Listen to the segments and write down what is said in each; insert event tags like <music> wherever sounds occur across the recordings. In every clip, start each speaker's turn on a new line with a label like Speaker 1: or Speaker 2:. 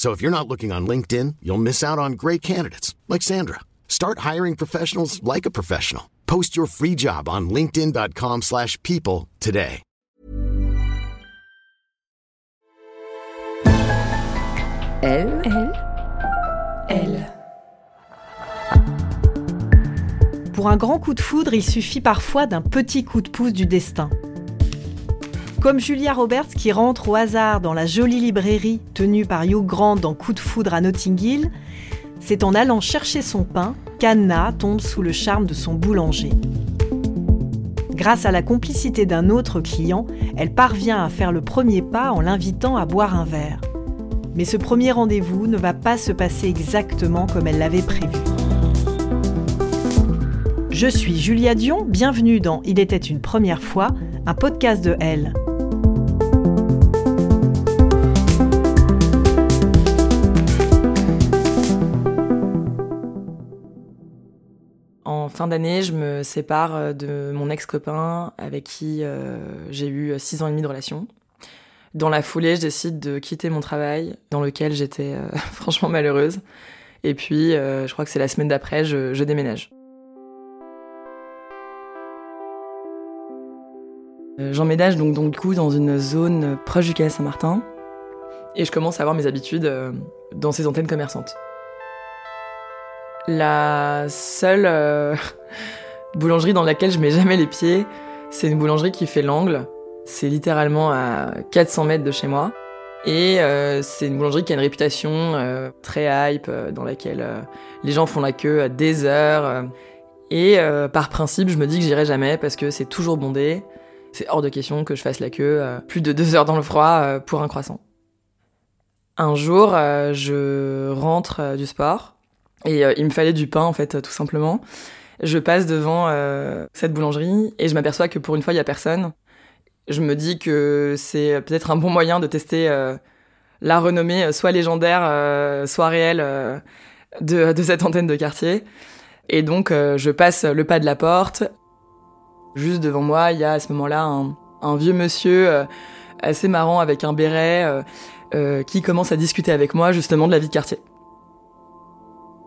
Speaker 1: So if you're not looking on LinkedIn, you'll miss out on great candidates like Sandra. Start hiring professionals like a professional. Post your free job on linkedin.com/people today.
Speaker 2: Elle, elle, elle.
Speaker 3: Pour un grand coup de foudre, il suffit parfois d'un petit coup de pouce du destin. Comme Julia Roberts qui rentre au hasard dans la jolie librairie tenue par Hugh Grant dans Coup de foudre à Notting Hill, c'est en allant chercher son pain qu'Anna tombe sous le charme de son boulanger. Grâce à la complicité d'un autre client, elle parvient à faire le premier pas en l'invitant à boire un verre. Mais ce premier rendez-vous ne va pas se passer exactement comme elle l'avait prévu. Je suis Julia Dion, bienvenue dans Il était une première fois, un podcast de Elle.
Speaker 2: Fin d'année, je me sépare euh, de mon ex-copain avec qui euh, j'ai eu six ans et demi de relation. Dans la foulée, je décide de quitter mon travail dans lequel j'étais euh, <laughs> franchement malheureuse. Et puis, euh, je crois que c'est la semaine d'après, je, déménage. Euh, J'emménage donc, donc du coup dans une zone proche du quai Saint-Martin et je commence à avoir mes habitudes euh, dans ces antennes commerçantes. La seule euh, <laughs> boulangerie dans laquelle je mets jamais les pieds, c'est une boulangerie qui fait l'angle. C'est littéralement à 400 mètres de chez moi. Et euh, c'est une boulangerie qui a une réputation euh, très hype, dans laquelle les gens font la queue à des heures. et par principe, je me dis que j'irai jamais parce que c'est toujours bondé. C'est hors de question que je fasse la queue plus de deux heures dans le froid pour un croissant. Un jour, je rentre du sport et euh, il me fallait du pain en fait, tout simplement. Je passe devant euh, cette boulangerie et je m'aperçois que pour une fois, il y a personne. Je me dis que c'est peut-être un bon moyen de tester euh, la renommée, soit légendaire, soit réelle, de, de cette antenne de quartier. Et donc, je passe le pas de la porte. Juste devant moi, il y a à ce moment-là un, un vieux monsieur assez marrant avec un béret euh, qui commence à discuter avec moi justement de la vie de quartier.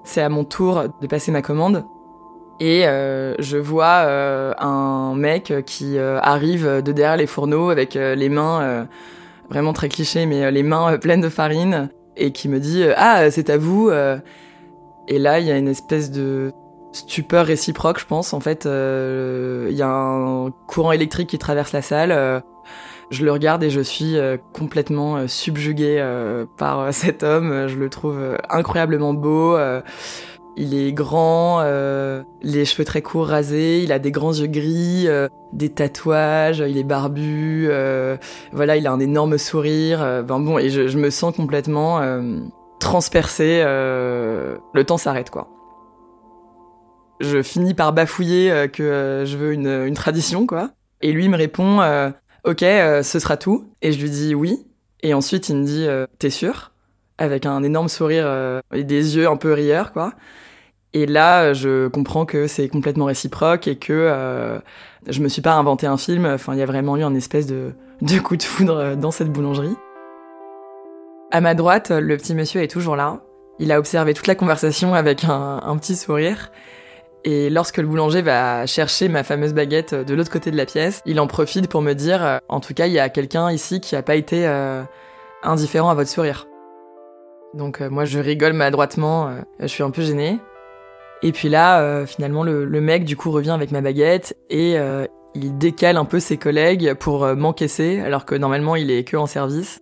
Speaker 2: C'est à mon tour de passer ma commande. Et euh, je vois euh, un mec qui euh, arrive de derrière les fourneaux avec euh, les mains, euh, vraiment très cliché, mais les mains pleines de farine, et qui me dit Ah, c'est à vous. Et là, il y a une espèce de stupeur réciproque, je pense. En fait, il y a un courant électrique qui traverse la salle. Je le regarde et je suis euh, complètement euh, subjuguée euh, par cet homme. Je le trouve incroyablement beau. il est grand, les cheveux très courts rasés, il a des grands yeux gris, des tatouages, il est barbu, voilà, il a un énorme sourire. ben bon, et je, me sens complètement transpercée. le temps s'arrête, quoi. Je finis par bafouiller que je veux une, tradition, quoi. Et lui me répond, ok, euh, ce sera tout. Et je lui dis oui. Et ensuite, il me dit, euh, t'es sûr? Avec un énorme sourire euh, et des yeux un peu rieurs, quoi. Et là, je comprends que c'est complètement réciproque et que euh, je me suis pas inventé un film. Enfin, il y a vraiment eu un espèce de, coup de foudre dans cette boulangerie. À ma droite, le petit monsieur est toujours là. Il a observé toute la conversation avec un petit sourire. Et lorsque le boulanger va chercher ma fameuse baguette de l'autre côté de la pièce, il en profite pour me dire, euh, en tout cas, il y a quelqu'un ici qui a pas été euh, indifférent à votre sourire. Donc euh, moi, je rigole maladroitement, euh, je suis un peu gênée. Et puis là, finalement, le, mec du coup revient avec ma baguette et il décale un peu ses collègues pour m'encaisser, alors que normalement il est que en service.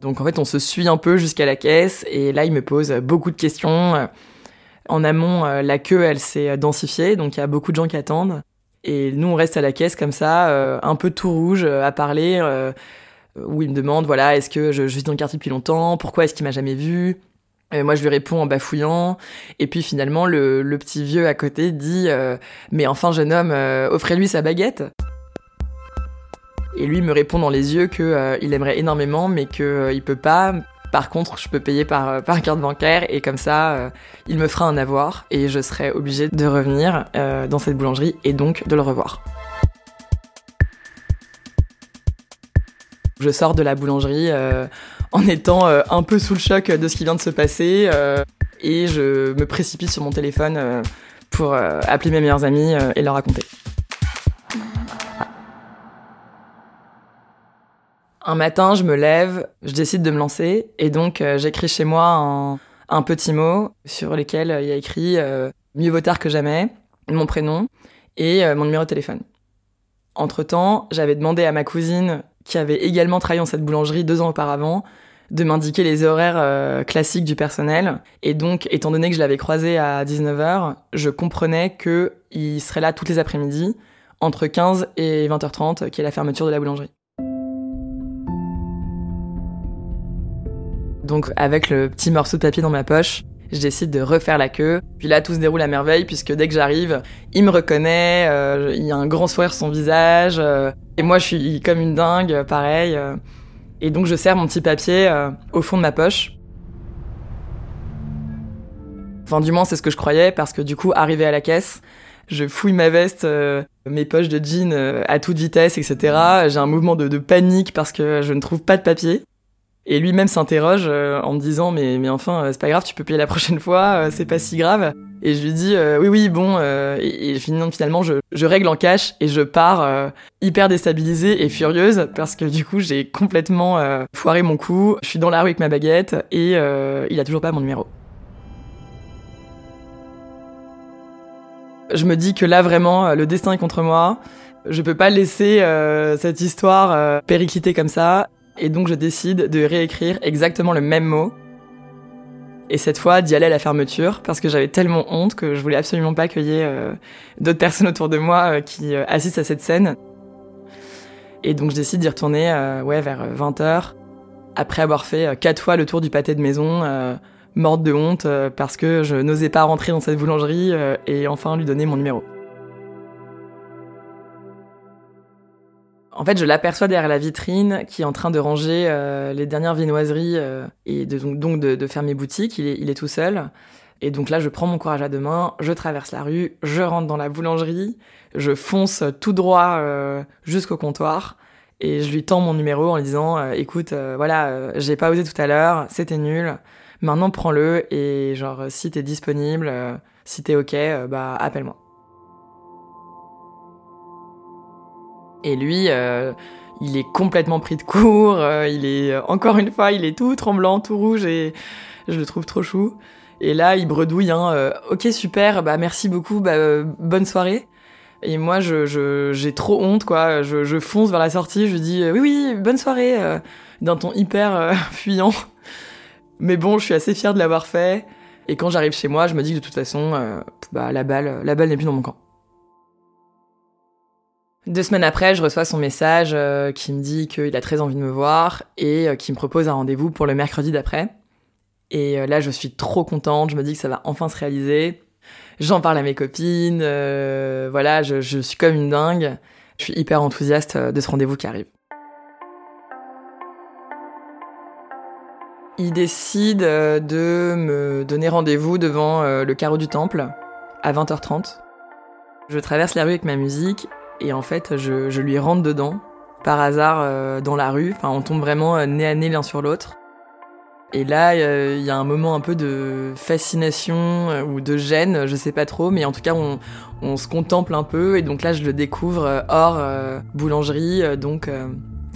Speaker 2: Donc en fait, on se suit un peu jusqu'à la caisse et là, il me pose beaucoup de questions. En amont, la queue, elle s'est densifiée, donc il y a beaucoup de gens qui attendent. Et nous, on reste à la caisse comme ça, euh, un peu tout rouge, euh, à parler, euh, où il me demande, voilà, est-ce que je, suis dans le quartier depuis longtemps? Pourquoi est-ce qu'il m'a jamais vu? Moi, je lui réponds en bafouillant. Et puis finalement, le, petit vieux à côté dit Mais enfin, jeune homme, offrez-lui sa baguette. Et lui me répond dans les yeux qu'il il aimerait énormément, mais qu'il il peut pas par contre, je peux payer par, euh, carte bancaire et comme ça, euh, il me fera un avoir et je serai obligée de revenir euh, dans cette boulangerie et donc de le revoir. Je sors de la boulangerie en étant un peu sous le choc de ce qui vient de se passer et je me précipite sur mon téléphone pour appeler mes meilleurs amis et leur raconter. Un matin, je me lève, je décide de me lancer et donc euh, j'écris chez moi un, petit mot sur lequel euh, il y a écrit euh, mieux vaut tard que jamais, mon prénom et mon numéro de téléphone. Entre-temps, j'avais demandé à ma cousine, qui avait également travaillé dans cette boulangerie deux ans auparavant, de m'indiquer les horaires classiques du personnel. Et donc, étant donné que je l'avais croisé à 19h, je comprenais qu'il serait là toutes les après-midi, entre 15 et 20h30, qui est la fermeture de la boulangerie. Donc avec le petit morceau de papier dans ma poche, je décide de refaire la queue. Puis là, tout se déroule à merveille puisque dès que j'arrive, il me reconnaît, euh, il y a un grand sourire sur son visage. Euh, et moi, je suis comme une dingue, pareil. Euh. et donc, je serre mon petit papier au fond de ma poche. Enfin, du moins, c'est ce que je croyais parce que du coup, arrivé à la caisse, je fouille ma veste, mes poches de jean à toute vitesse, etc. J'ai un mouvement de panique parce que je ne trouve pas de papier. Et lui-même s'interroge euh, en me disant mais mais enfin euh, c'est pas grave tu peux payer la prochaine fois euh, c'est pas si grave. Et je lui dis oui oui bon et, finalement je, je règle en cash et je pars hyper déstabilisée et furieuse parce que du coup j'ai complètement foiré mon coup. Je suis dans la rue avec ma baguette et il a toujours pas mon numéro. Je me dis que là vraiment le destin est contre moi. Je peux pas laisser cette histoire péricliter comme ça et donc je décide de réécrire exactement le même mot. Et cette fois, d'y aller à la fermeture, parce que j'avais tellement honte que je voulais absolument pas qu'il y ait euh, d'autres personnes autour de moi euh, qui euh, assistent à cette scène. Et donc je décide d'y retourner ouais, vers 20h, après avoir fait quatre fois le tour du pâté de maison, morte de honte, parce que je n'osais pas rentrer dans cette boulangerie et enfin lui donner mon numéro. En fait, je l'aperçois derrière la vitrine qui est en train de ranger euh, les dernières viennoiseries euh, et de, donc, de, faire mes boutiques. Il est, il est tout seul. Et donc là, je prends mon courage à deux mains, je traverse la rue, je rentre dans la boulangerie, je fonce tout droit euh, jusqu'au comptoir et je lui tends mon numéro en lui disant écoute, voilà, j'ai pas osé tout à l'heure, c'était nul. Maintenant, prends-le et genre si t'es disponible, si t'es ok, bah appelle-moi. Et lui, euh, il est complètement pris de court. Euh, il est euh, encore une fois, il est tout tremblant, tout rouge et je le trouve trop chou. Et là, il bredouille, hein, ok super, bah merci beaucoup, bah, bonne soirée. Et moi, je, j'ai trop honte, quoi. Je, fonce vers la sortie, je dis oui, oui, bonne soirée, d'un ton hyper <laughs> fuyant. Mais bon, je suis assez fière de l'avoir fait. Et quand j'arrive chez moi, je me dis que de toute façon, bah, la balle, la balle n'est plus dans mon camp. Deux semaines après, je reçois son message euh, qui me dit qu'il a très envie de me voir et euh, qui me propose un rendez-vous pour le mercredi d'après. Et euh, là, je suis trop contente, je me dis que ça va enfin se réaliser. J'en parle à mes copines, voilà, je, je, suis comme une dingue. Je suis hyper enthousiaste de ce rendez-vous qui arrive. Il décide de me donner rendez-vous devant le carreau du temple à 20h30. Je traverse la rue avec ma musique et en fait, je, lui rentre dedans, par hasard, euh, dans la rue. Enfin, on tombe vraiment euh, nez à nez l'un sur l'autre. Et là, il y a un moment un peu de fascination euh, ou de gêne, je sais pas trop, mais en tout cas, on, on se contemple un peu. Et donc là, je le découvre hors boulangerie, donc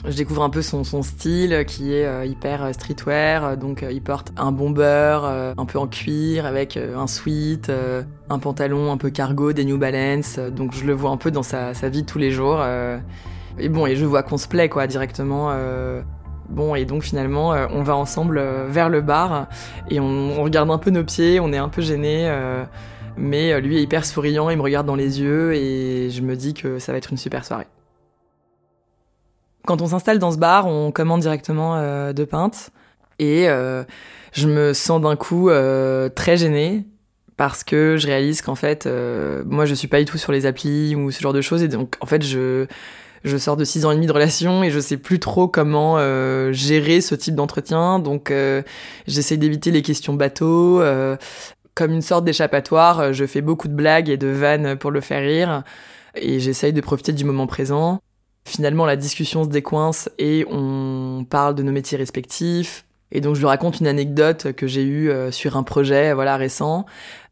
Speaker 2: Je découvre un peu son, style qui est euh, hyper streetwear, donc il porte un bomber un peu en cuir avec un sweat, un pantalon un peu cargo, des New Balance, donc je le vois un peu dans sa, vie de tous les jours. et bon, et je vois qu'on se plaît quoi directement. Bon, et donc finalement, on va ensemble vers le bar et on, on, regarde un peu nos pieds, on est un peu gênés. Mais lui est hyper souriant, il me regarde dans les yeux et je me dis que ça va être une super soirée. Quand on s'installe dans ce bar, on commande directement euh, deux pintes et euh, je me sens d'un coup euh, très gênée parce que je réalise qu'en fait, moi je suis pas du tout sur les applis ou ce genre de choses et donc en fait je je sors de six ans et demi de relation et je sais plus trop comment gérer ce type d'entretien. Donc j'essaie d'éviter les questions bateaux. comme une sorte d'échappatoire, je fais beaucoup de blagues et de vannes pour le faire rire et j'essaye de profiter du moment présent. Finalement, la discussion se décoince et on parle de nos métiers respectifs. Et donc, je lui raconte une anecdote que j'ai eue euh, sur un projet, voilà, récent.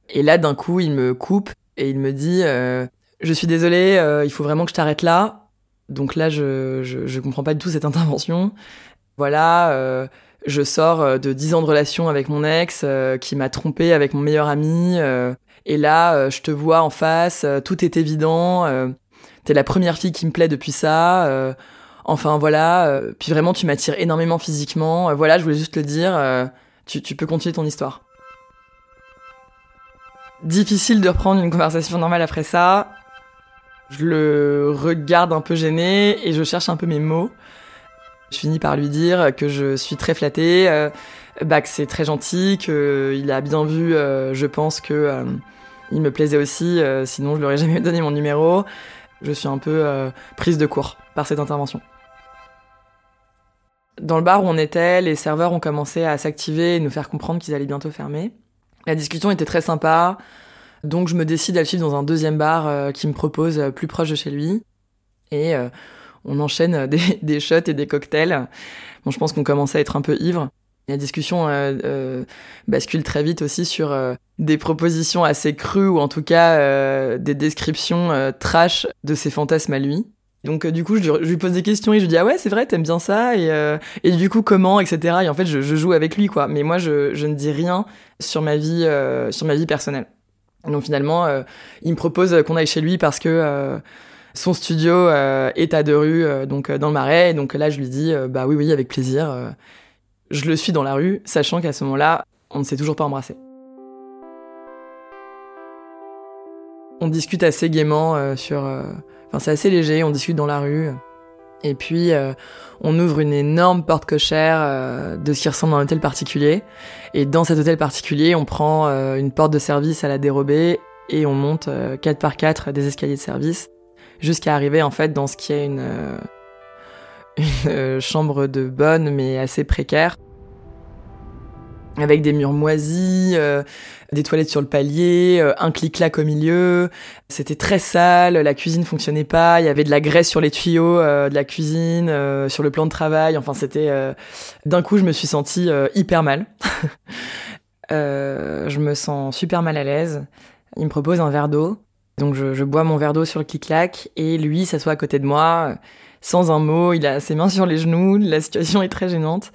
Speaker 2: Et là, d'un coup, il me coupe et il me dit euh, Je suis désolé, euh, il faut vraiment que je t'arrête là. Donc là, je, je, je, comprends pas du tout cette intervention. Voilà, je sors de 10 ans de relation avec mon ex qui m'a trompé avec mon meilleur ami. et là, je te vois en face, tout est évident t'es la première fille qui me plaît depuis ça. Euh, enfin voilà, euh, puis vraiment tu m'attires énormément physiquement. Euh, voilà, je voulais juste le dire. Tu, peux continuer ton histoire. Difficile de reprendre une conversation normale après ça. Je le regarde un peu gêné et je cherche un peu mes mots. Je finis par lui dire que je suis très flattée, bah, que c'est très gentil, qu'il a bien vu, je pense que il me plaisait aussi, sinon je lui aurais jamais donné mon numéro. Je suis un peu euh, prise de court par cette intervention. Dans le bar où on était, les serveurs ont commencé à s'activer et nous faire comprendre qu'ils allaient bientôt fermer. La discussion était très sympa, donc je me décide à le suivre dans un deuxième bar euh, qui me propose euh, plus proche de chez lui. Et on enchaîne <laughs> des, shots et des cocktails. Bon, je pense qu'on commençait à être un peu ivre. La discussion euh, euh, bascule très vite aussi sur euh, des propositions assez crues ou en tout cas des descriptions trash de ses fantasmes à lui. Donc du coup, je lui, pose des questions et je lui dis ah ouais c'est vrai t'aimes bien ça et, et du coup comment etc. Et en fait je, je, joue avec lui quoi. Mais moi je, je ne dis rien sur ma vie sur ma vie personnelle. Donc finalement il me propose qu'on aille chez lui parce que son studio est à deux rues donc dans le Marais. Et donc là je lui dis bah oui oui avec plaisir. Je le suis dans la rue, sachant qu'à ce moment-là, on ne s'est toujours pas embrassé. On discute assez gaiement euh, sur... Euh, enfin, c'est assez léger, on discute dans la rue. Et puis, euh, on ouvre une énorme porte cochère de ce qui ressemble à un hôtel particulier. Et dans cet hôtel particulier, on prend une porte de service à la dérobée et on monte 4 par 4 des escaliers de service jusqu'à arriver en fait dans ce qui est une une euh, chambre de bonne mais assez précaire avec des murs moisis, euh, des toilettes sur le palier, euh, un clic-clac au milieu. C'était très sale, la cuisine fonctionnait pas, il y avait de la graisse sur les tuyaux de la cuisine, sur le plan de travail. Enfin, c'était d'un coup, je me suis sentie hyper mal. <laughs> je me sens super mal à l'aise. Il me propose un verre d'eau, donc je, je, bois mon verre d'eau sur le clic-clac et lui s'assoit à côté de moi sans un mot, il a ses mains sur les genoux, la situation est très gênante.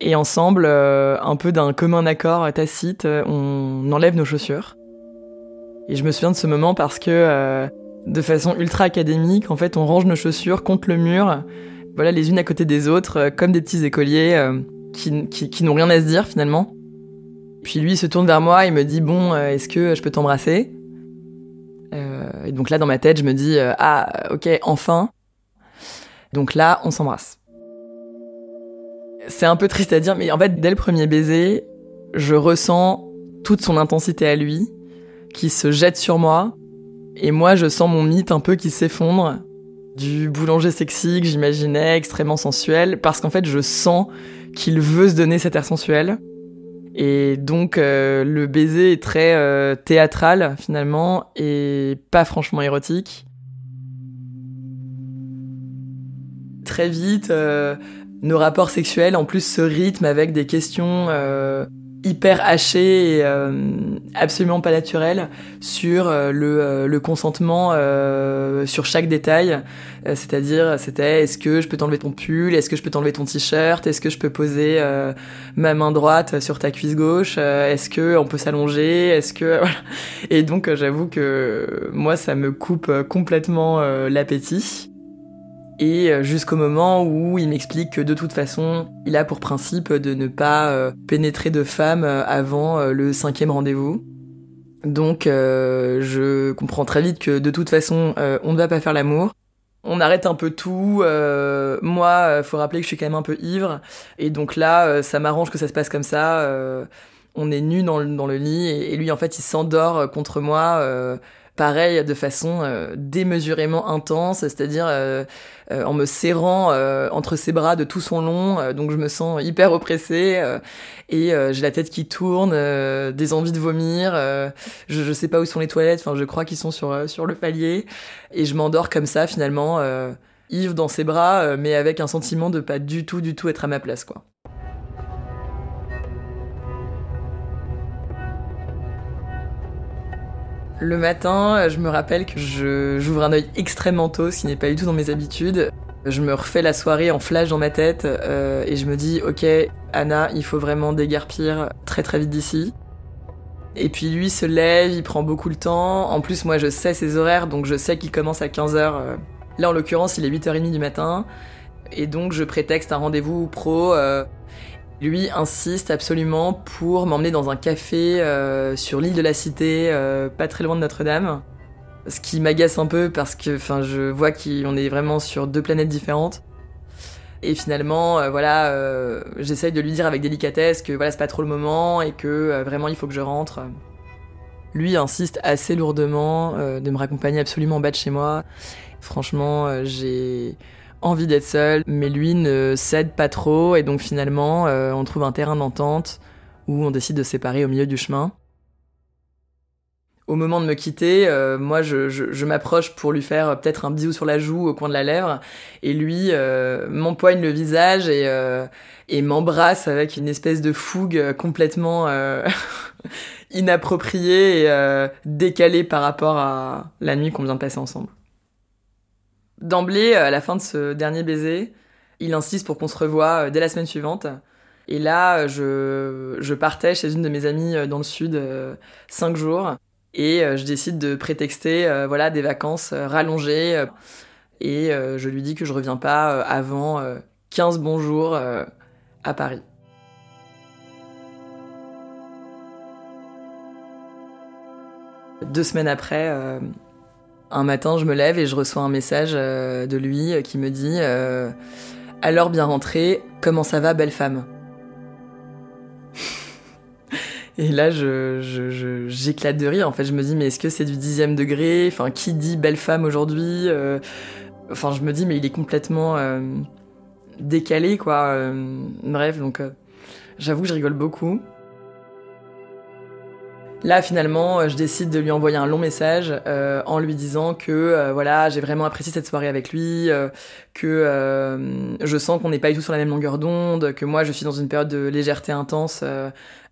Speaker 2: Et ensemble, euh, un peu d'un commun accord tacite, euh, on enlève nos chaussures. Et je me souviens de ce moment parce que, euh, de façon ultra académique, en fait, on range nos chaussures contre le mur, voilà, les unes à côté des autres, comme des petits écoliers qui, qui, qui n'ont rien à se dire finalement. Puis lui il se tourne vers moi et me dit bon, est-ce que je peux t'embrasser? Et donc là, dans ma tête, je me dis ah, ok, enfin. Donc là, on s'embrasse. C'est un peu triste à dire, mais en fait, dès le premier baiser, je ressens toute son intensité à lui, qui se jette sur moi, et moi, je sens mon mythe un peu qui s'effondre, du boulanger sexy que j'imaginais, extrêmement sensuel, parce qu'en fait, je sens qu'il veut se donner cet air sensuel. Et donc, euh, le baiser est très euh, théâtral, finalement, et pas franchement érotique. très vite, euh, nos rapports sexuels en plus se rythment avec des questions hyper haché et euh, absolument pas naturel sur euh, le, euh, le, consentement sur chaque détail. C'est-à-dire, c'était est-ce que je peux t'enlever ton pull, est-ce que je peux t'enlever ton t-shirt, est-ce que je peux poser ma main droite sur ta cuisse gauche, est-ce que on peut s'allonger, est-ce que <laughs> voilà. Et donc, j'avoue que moi, ça me coupe complètement l'appétit et euh, jusqu'au moment où il m'explique que de toute façon, il a pour principe de ne pas euh, pénétrer de femmes euh, avant le cinquième rendez-vous. Donc je comprends très vite que de toute façon, on ne va pas faire l'amour. On arrête un peu tout. moi, faut rappeler que je suis quand même un peu ivre, et donc là, ça m'arrange que ça se passe comme ça. on est nus dans le, lit, et, lui, en fait, il s'endort contre moi pareil de façon euh, démesurément intense, c'est-à-dire euh, euh, en me serrant entre ses bras de tout son long, donc je me sens hyper oppressée et j'ai la tête qui tourne, des envies de vomir, je, je sais pas où sont les toilettes, enfin je crois qu'ils sont sur sur le palier et je m'endors comme ça finalement. Yves dans ses bras, mais avec un sentiment de pas du tout, du tout être à ma place, quoi. Le matin, je me rappelle que j'ouvre un œil extrêmement tôt, ce qui n'est pas du tout dans mes habitudes. Je me refais la soirée en flash dans ma tête euh, et je me dis ok Anna, il faut vraiment déguerpir très très vite d'ici. Et puis lui se lève, il prend beaucoup le temps. En plus moi je sais ses horaires donc je sais qu'il commence à 15h. Euh. Là en l'occurrence il est 8h30 du matin. Et donc je prétexte un rendez-vous pro. Euh, lui insiste absolument pour m'emmener dans un café euh, sur l'île de la Cité, euh, pas très loin de Notre-Dame. Ce qui m'agace un peu parce que enfin, je vois qu'on est vraiment sur deux planètes différentes. Et finalement, euh, voilà, j'essaye de lui dire avec délicatesse que voilà, c'est pas trop le moment et que vraiment il faut que je rentre. Lui insiste assez lourdement de me raccompagner absolument en bas de chez moi. Franchement, j'ai envie d'être seul, mais lui ne cède pas trop, et donc finalement, euh, on trouve un terrain d'entente où on décide de séparer au milieu du chemin. Au moment de me quitter, euh, moi je, m'approche pour lui faire peut-être un bisou sur la joue au coin de la lèvre, et lui euh, m'empoigne le visage et, et m'embrasse avec une espèce de fougue complètement <laughs> inappropriée et décalée par rapport à la nuit qu'on vient de passer ensemble. D'emblée, à la fin de ce dernier baiser, il insiste pour qu'on se revoie euh, dès la semaine suivante. Et là, je, je partais chez une de mes amies euh, dans le sud euh, cinq jours. Et je décide de prétexter voilà, des vacances rallongées. Et je lui dis que je reviens pas avant 15 bons jours à Paris. Deux semaines après, un matin, je me lève et je reçois un message euh, de lui euh, qui me dit euh, Alors bien rentré, comment ça va, belle femme? <laughs> Et là, je, j'éclate de rire. En fait, je me dis Mais est-ce que c'est du dixième degré? Enfin, qui dit belle femme aujourd'hui Enfin, je me dis Mais il est complètement décalé, quoi. bref, donc j'avoue que je rigole beaucoup. Là, finalement, euh, je décide de lui envoyer un long message euh, en lui disant que euh, voilà, j'ai vraiment apprécié cette soirée avec lui, que je sens qu'on n'est pas du tout sur la même longueur d'onde, que moi je suis dans une période de légèreté intense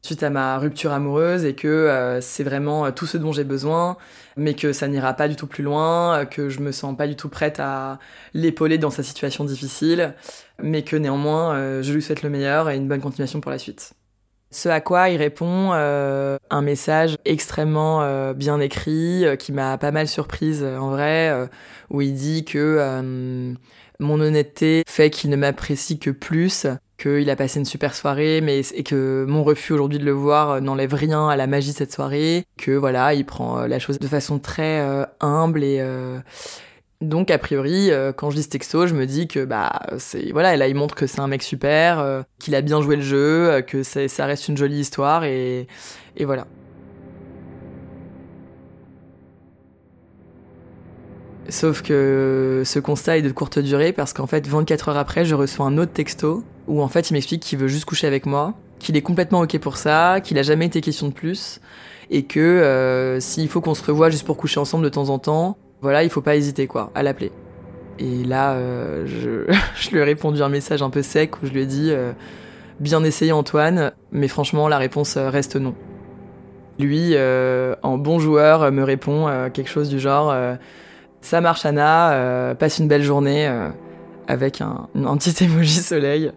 Speaker 2: suite à ma rupture amoureuse et que c'est vraiment tout ce dont j'ai besoin, mais que ça n'ira pas du tout plus loin, que je me sens pas du tout prête à l'épauler dans sa situation difficile, mais que néanmoins je lui souhaite le meilleur et une bonne continuation pour la suite. Ce à quoi il répond euh, un message extrêmement euh, bien écrit, euh, qui m'a pas mal surprise en vrai, où il dit que mon honnêteté fait qu'il ne m'apprécie que plus, qu'il a passé une super soirée, mais et que mon refus aujourd'hui de le voir n'enlève rien à la magie de cette soirée, que voilà, il prend la chose de façon très humble et donc a priori, euh, quand je lis ce texto, je me dis que bah c'est voilà, là il montre que c'est un mec super, euh, qu'il a bien joué le jeu, euh, que ça reste une jolie histoire et, voilà. Sauf que ce constat est de courte durée parce qu'en fait 24 heures après, je reçois un autre texto où en fait il m'explique qu'il veut juste coucher avec moi, qu'il est complètement ok pour ça, qu'il a jamais été question de plus et que s'il faut qu'on se revoie juste pour coucher ensemble de temps en temps, voilà, il faut pas hésiter quoi, à l'appeler. Et là, je, <laughs> je, lui ai répondu un message un peu sec où je lui ai dit Bien essayé Antoine, mais franchement la réponse reste non. Lui, en bon joueur, me répond quelque chose du genre Ça marche Anna, passe une belle journée avec un, un petit <laughs> emoji soleil.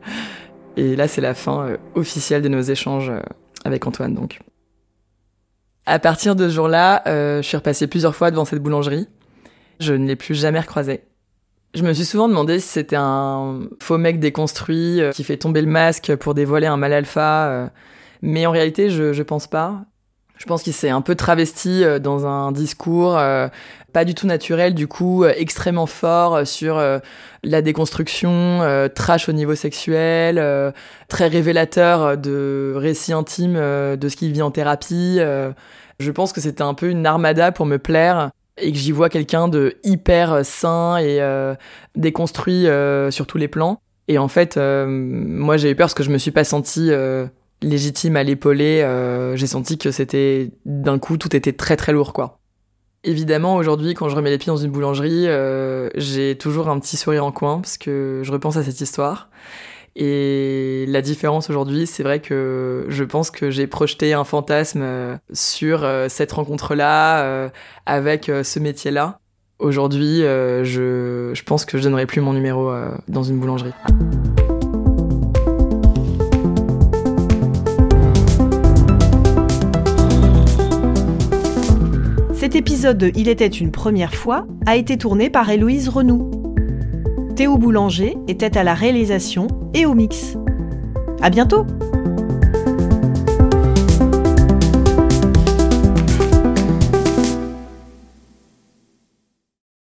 Speaker 2: Et là, c'est la fin euh, officielle de nos échanges euh, avec Antoine, donc. À partir de ce jour-là, euh, je suis repassée plusieurs fois devant cette boulangerie. Je ne l'ai plus jamais recroisé. Je me suis souvent demandé si c'était un faux mec déconstruit qui fait tomber le masque pour dévoiler un mal alpha. mais en réalité, je, je pense pas. Je pense qu'il s'est un peu travesti euh, dans un discours euh, pas du tout naturel, du coup euh, extrêmement fort sur la déconstruction, trash au niveau sexuel, très révélateur de récits intimes de ce qu'il vit en thérapie. je pense que c'était un peu une armada pour me plaire et que j'y vois quelqu'un de hyper sain et déconstruit sur tous les plans. Et en fait, moi j'ai eu peur parce que je me suis pas sentie légitime à l'épauler, euh, j'ai senti que c'était d'un coup tout était très très lourd quoi. Évidemment aujourd'hui quand je remets les pieds dans une boulangerie, euh, j'ai toujours un petit sourire en coin parce que je repense à cette histoire. Et la différence aujourd'hui, c'est vrai que je pense que j'ai projeté un fantasme euh, sur cette rencontre-là, avec ce métier-là. Aujourd'hui, je, je pense que je donnerai plus mon numéro dans une boulangerie.
Speaker 3: Cet épisode de Il était une première fois a été tourné par Héloïse Renou. Théo Boulanger était à la réalisation et au mix. À bientôt!